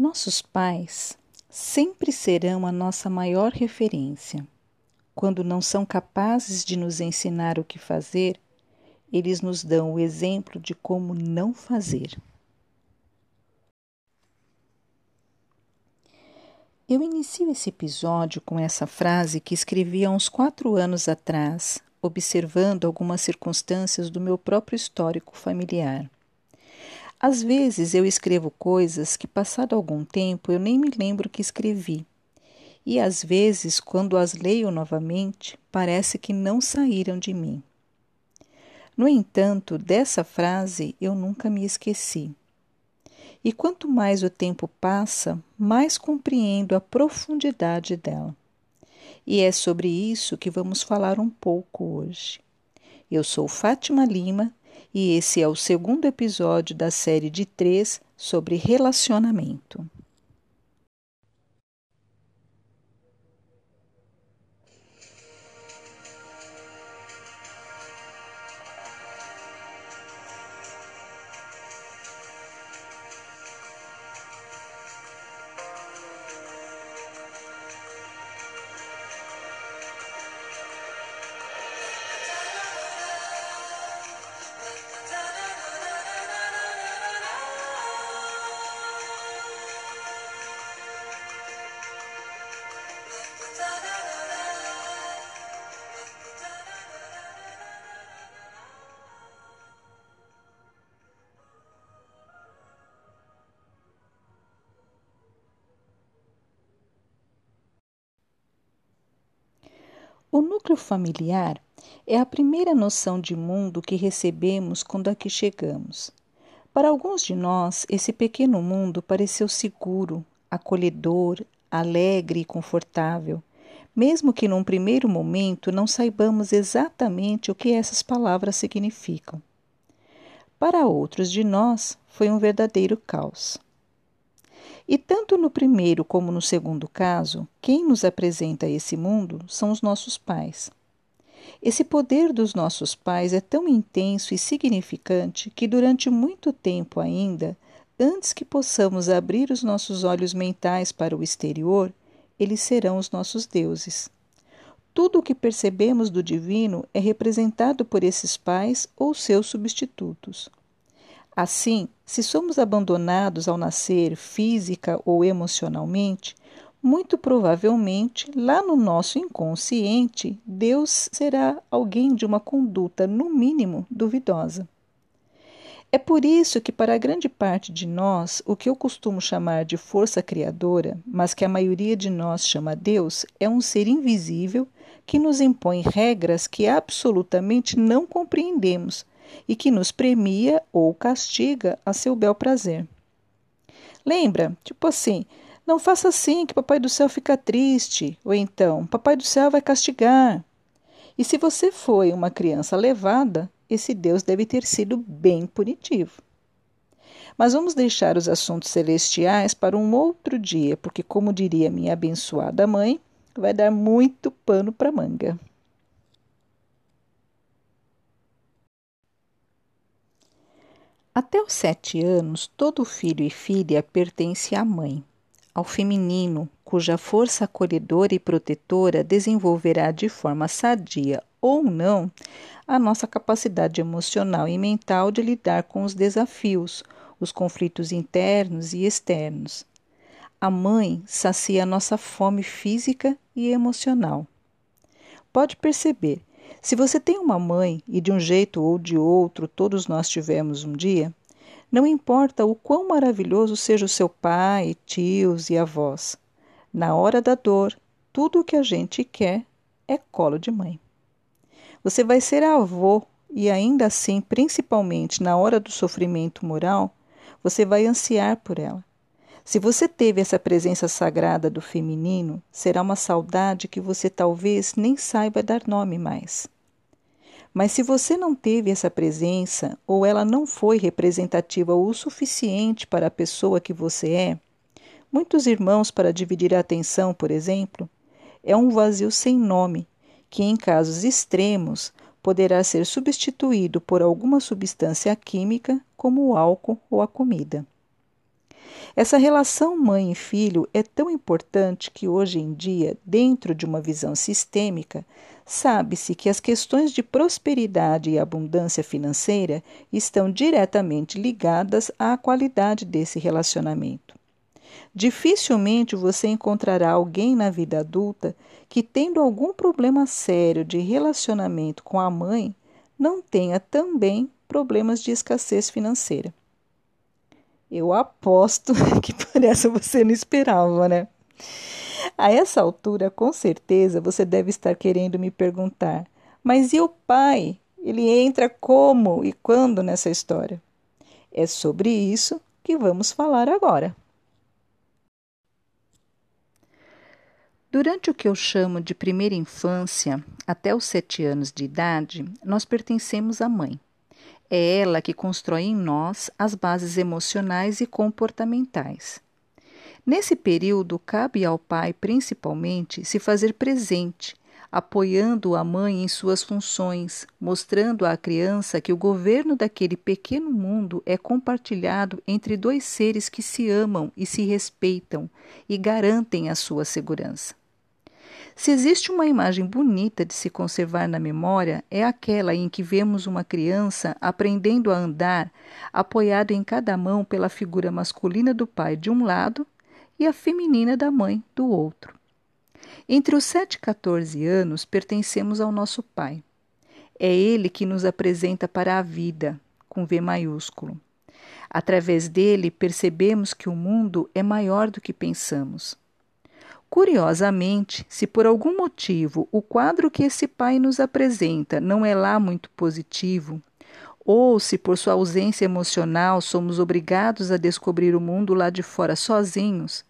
Nossos pais sempre serão a nossa maior referência. Quando não são capazes de nos ensinar o que fazer, eles nos dão o exemplo de como não fazer. Eu inicio esse episódio com essa frase que escrevi há uns quatro anos atrás, observando algumas circunstâncias do meu próprio histórico familiar. Às vezes eu escrevo coisas que, passado algum tempo, eu nem me lembro que escrevi. E às vezes, quando as leio novamente, parece que não saíram de mim. No entanto, dessa frase eu nunca me esqueci. E quanto mais o tempo passa, mais compreendo a profundidade dela. E é sobre isso que vamos falar um pouco hoje. Eu sou Fátima Lima e esse é o segundo episódio da série de três sobre relacionamento. Núcleo familiar é a primeira noção de mundo que recebemos quando aqui chegamos. Para alguns de nós, esse pequeno mundo pareceu seguro, acolhedor, alegre e confortável, mesmo que num primeiro momento não saibamos exatamente o que essas palavras significam. Para outros de nós, foi um verdadeiro caos. E tanto no primeiro como no segundo caso, quem nos apresenta esse mundo são os nossos pais. Esse poder dos nossos pais é tão intenso e significante que durante muito tempo ainda, antes que possamos abrir os nossos olhos mentais para o exterior, eles serão os nossos deuses. Tudo o que percebemos do divino é representado por esses pais ou seus substitutos. Assim, se somos abandonados ao nascer física ou emocionalmente, muito provavelmente lá no nosso inconsciente, Deus será alguém de uma conduta, no mínimo, duvidosa. É por isso que, para grande parte de nós, o que eu costumo chamar de força criadora, mas que a maioria de nós chama Deus, é um ser invisível que nos impõe regras que absolutamente não compreendemos e que nos premia ou castiga a seu bel prazer. Lembra? Tipo assim, não faça assim que Papai do Céu fica triste, ou então, Papai do Céu vai castigar. E se você foi uma criança levada, esse Deus deve ter sido bem punitivo. Mas vamos deixar os assuntos celestiais para um outro dia, porque, como diria minha abençoada mãe, vai dar muito pano para manga. Até os sete anos, todo filho e filha pertence à mãe, ao feminino, cuja força acolhedora e protetora desenvolverá de forma sadia ou não a nossa capacidade emocional e mental de lidar com os desafios, os conflitos internos e externos. A mãe sacia a nossa fome física e emocional. Pode perceber se você tem uma mãe, e de um jeito ou de outro todos nós tivemos um dia, não importa o quão maravilhoso seja o seu pai, tios e avós, na hora da dor, tudo o que a gente quer é colo de mãe. Você vai ser avô e ainda assim, principalmente na hora do sofrimento moral, você vai ansiar por ela. Se você teve essa presença sagrada do feminino, será uma saudade que você talvez nem saiba dar nome mais. Mas se você não teve essa presença ou ela não foi representativa o suficiente para a pessoa que você é, muitos irmãos para dividir a atenção, por exemplo, é um vazio sem nome, que em casos extremos poderá ser substituído por alguma substância química, como o álcool ou a comida. Essa relação mãe e filho é tão importante que hoje em dia, dentro de uma visão sistêmica, sabe-se que as questões de prosperidade e abundância financeira estão diretamente ligadas à qualidade desse relacionamento. Dificilmente você encontrará alguém na vida adulta que, tendo algum problema sério de relacionamento com a mãe, não tenha também problemas de escassez financeira. Eu aposto que por essa você não esperava, né? A essa altura, com certeza, você deve estar querendo me perguntar: mas e o pai? Ele entra como e quando nessa história? É sobre isso que vamos falar agora. Durante o que eu chamo de primeira infância, até os sete anos de idade, nós pertencemos à mãe. É ela que constrói em nós as bases emocionais e comportamentais. Nesse período, cabe ao pai, principalmente, se fazer presente, apoiando a mãe em suas funções, mostrando à criança que o governo daquele pequeno mundo é compartilhado entre dois seres que se amam e se respeitam e garantem a sua segurança. Se existe uma imagem bonita de se conservar na memória, é aquela em que vemos uma criança aprendendo a andar, apoiado em cada mão pela figura masculina do pai de um lado e a feminina da mãe do outro. Entre os 7 e 14 anos, pertencemos ao nosso pai. É ele que nos apresenta para a vida, com V maiúsculo. Através dele, percebemos que o mundo é maior do que pensamos. Curiosamente, se por algum motivo o quadro que esse pai nos apresenta não é lá muito positivo, ou se por sua ausência emocional somos obrigados a descobrir o mundo lá de fora sozinhos,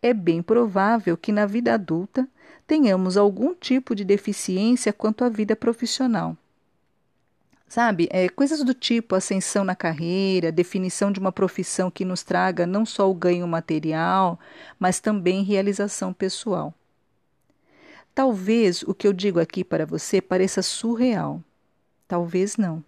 é bem provável que na vida adulta tenhamos algum tipo de deficiência quanto à vida profissional. Sabe, é, coisas do tipo ascensão na carreira, definição de uma profissão que nos traga não só o ganho material, mas também realização pessoal. Talvez o que eu digo aqui para você pareça surreal. Talvez não.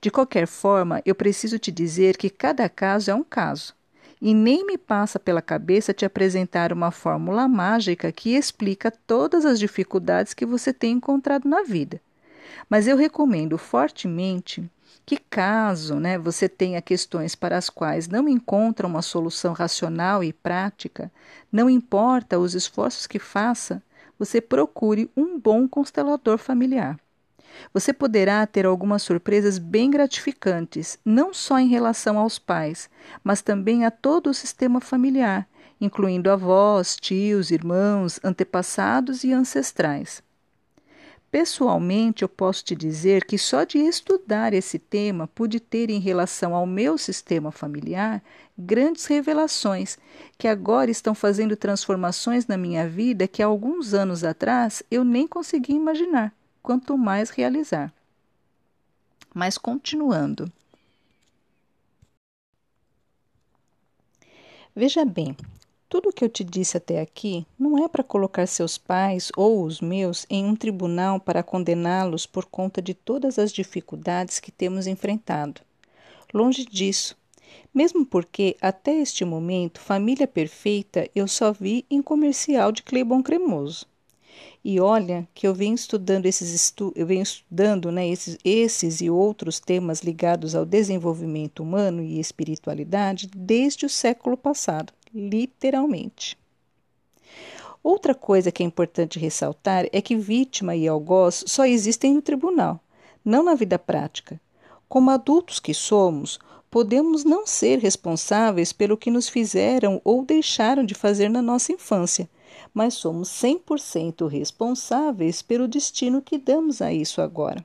De qualquer forma, eu preciso te dizer que cada caso é um caso, e nem me passa pela cabeça te apresentar uma fórmula mágica que explica todas as dificuldades que você tem encontrado na vida. Mas eu recomendo fortemente que, caso né, você tenha questões para as quais não encontra uma solução racional e prática, não importa os esforços que faça, você procure um bom constelador familiar. Você poderá ter algumas surpresas bem gratificantes, não só em relação aos pais, mas também a todo o sistema familiar, incluindo avós, tios, irmãos, antepassados e ancestrais. Pessoalmente, eu posso te dizer que só de estudar esse tema pude ter em relação ao meu sistema familiar grandes revelações que agora estão fazendo transformações na minha vida que há alguns anos atrás eu nem conseguia imaginar, quanto mais realizar. Mas continuando. Veja bem, tudo o que eu te disse até aqui não é para colocar seus pais ou os meus em um tribunal para condená-los por conta de todas as dificuldades que temos enfrentado. Longe disso. Mesmo porque, até este momento, família perfeita eu só vi em comercial de Clebon Cremoso. E olha que eu venho estudando esses estu eu venho estudando né, esses, esses e outros temas ligados ao desenvolvimento humano e espiritualidade desde o século passado literalmente. Outra coisa que é importante ressaltar é que vítima e algoz só existem no tribunal, não na vida prática. Como adultos que somos, podemos não ser responsáveis pelo que nos fizeram ou deixaram de fazer na nossa infância, mas somos 100% responsáveis pelo destino que damos a isso agora.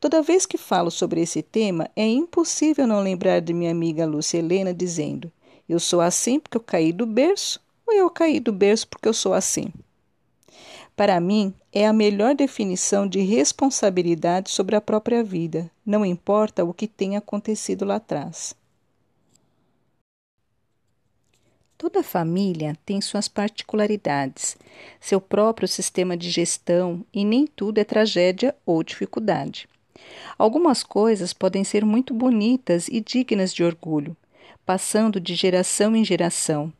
Toda vez que falo sobre esse tema, é impossível não lembrar de minha amiga Lúcia Helena dizendo: eu sou assim porque eu caí do berço, ou eu caí do berço porque eu sou assim? Para mim, é a melhor definição de responsabilidade sobre a própria vida, não importa o que tenha acontecido lá atrás. Toda família tem suas particularidades, seu próprio sistema de gestão e nem tudo é tragédia ou dificuldade. Algumas coisas podem ser muito bonitas e dignas de orgulho, passando de geração em geração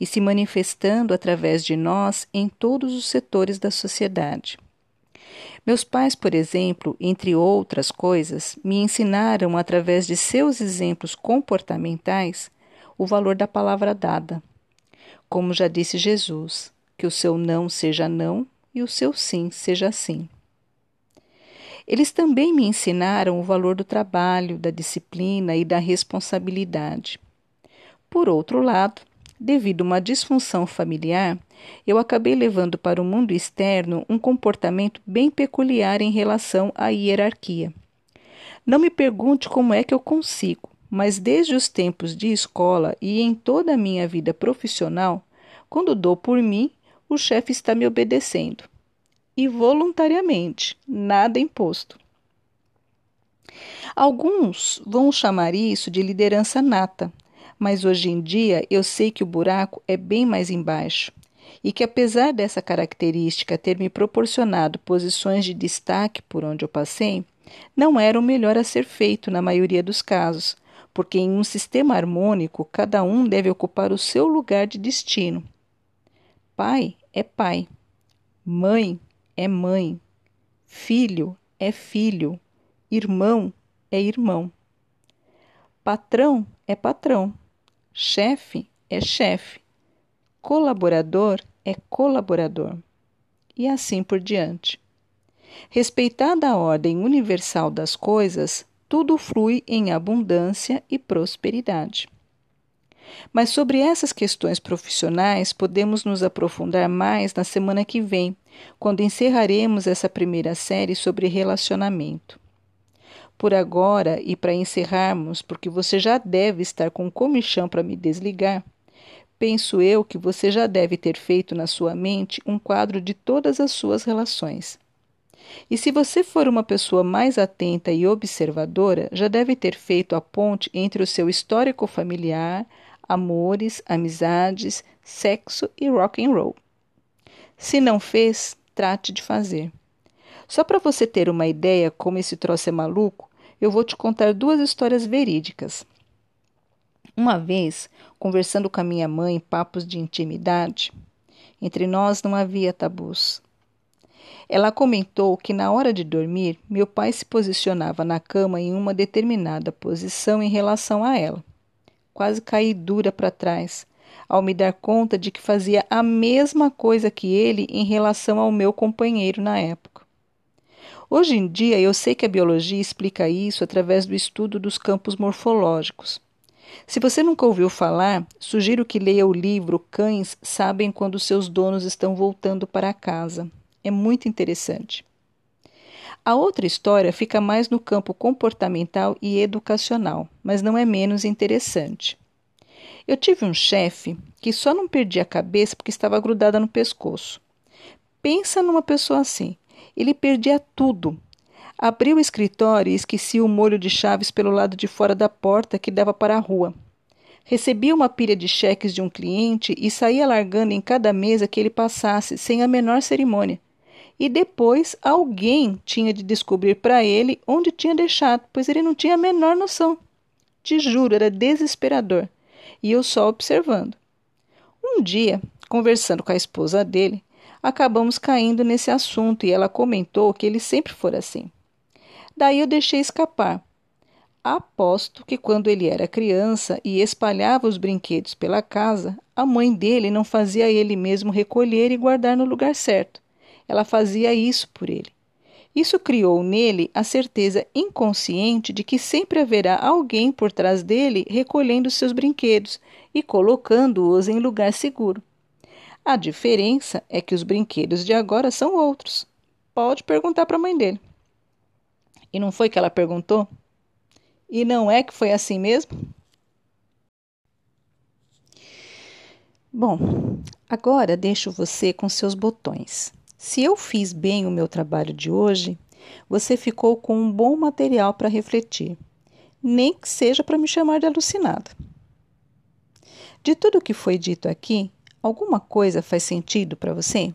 e se manifestando através de nós em todos os setores da sociedade. Meus pais, por exemplo, entre outras coisas, me ensinaram através de seus exemplos comportamentais o valor da palavra dada. Como já disse Jesus, que o seu não seja não e o seu sim seja sim. Eles também me ensinaram o valor do trabalho, da disciplina e da responsabilidade. Por outro lado, devido a uma disfunção familiar, eu acabei levando para o mundo externo um comportamento bem peculiar em relação à hierarquia. Não me pergunte como é que eu consigo, mas desde os tempos de escola e em toda a minha vida profissional, quando dou por mim, o chefe está me obedecendo. E voluntariamente, nada imposto. Alguns vão chamar isso de liderança nata, mas hoje em dia eu sei que o buraco é bem mais embaixo. E que, apesar dessa característica ter me proporcionado posições de destaque por onde eu passei, não era o melhor a ser feito na maioria dos casos, porque em um sistema harmônico cada um deve ocupar o seu lugar de destino. Pai é pai, mãe é mãe, filho é filho, irmão é irmão, patrão é patrão, chefe é chefe, colaborador é colaborador, e assim por diante. Respeitada a ordem universal das coisas, tudo flui em abundância e prosperidade. Mas sobre essas questões profissionais podemos nos aprofundar mais na semana que vem, quando encerraremos essa primeira série sobre relacionamento. Por agora, e para encerrarmos, porque você já deve estar com comichão para me desligar, penso eu que você já deve ter feito na sua mente um quadro de todas as suas relações. E se você for uma pessoa mais atenta e observadora, já deve ter feito a ponte entre o seu histórico familiar, amores, amizades, sexo e rock and roll. Se não fez, trate de fazer. Só para você ter uma ideia como esse troço é maluco, eu vou te contar duas histórias verídicas. Uma vez, conversando com a minha mãe em papos de intimidade, entre nós não havia tabus. Ela comentou que na hora de dormir, meu pai se posicionava na cama em uma determinada posição em relação a ela. Quase caí dura para trás, ao me dar conta de que fazia a mesma coisa que ele em relação ao meu companheiro na época. Hoje em dia, eu sei que a biologia explica isso através do estudo dos campos morfológicos. Se você nunca ouviu falar, sugiro que leia o livro Cães Sabem Quando Seus Donos Estão Voltando para Casa. É muito interessante. A outra história fica mais no campo comportamental e educacional, mas não é menos interessante. Eu tive um chefe que só não perdia a cabeça porque estava grudada no pescoço. Pensa numa pessoa assim. Ele perdia tudo. Abria o escritório e esquecia o molho de chaves pelo lado de fora da porta que dava para a rua. Recebia uma pilha de cheques de um cliente e saía largando em cada mesa que ele passasse, sem a menor cerimônia e depois alguém tinha de descobrir para ele onde tinha deixado, pois ele não tinha a menor noção. Te juro, era desesperador. E eu só observando. Um dia, conversando com a esposa dele, acabamos caindo nesse assunto e ela comentou que ele sempre fora assim. Daí eu deixei escapar. Aposto que quando ele era criança e espalhava os brinquedos pela casa, a mãe dele não fazia ele mesmo recolher e guardar no lugar certo ela fazia isso por ele. Isso criou nele a certeza inconsciente de que sempre haverá alguém por trás dele recolhendo seus brinquedos e colocando-os em lugar seguro. A diferença é que os brinquedos de agora são outros. Pode perguntar para a mãe dele. E não foi que ela perguntou? E não é que foi assim mesmo? Bom, agora deixo você com seus botões. Se eu fiz bem o meu trabalho de hoje, você ficou com um bom material para refletir, nem que seja para me chamar de alucinada. De tudo o que foi dito aqui, alguma coisa faz sentido para você?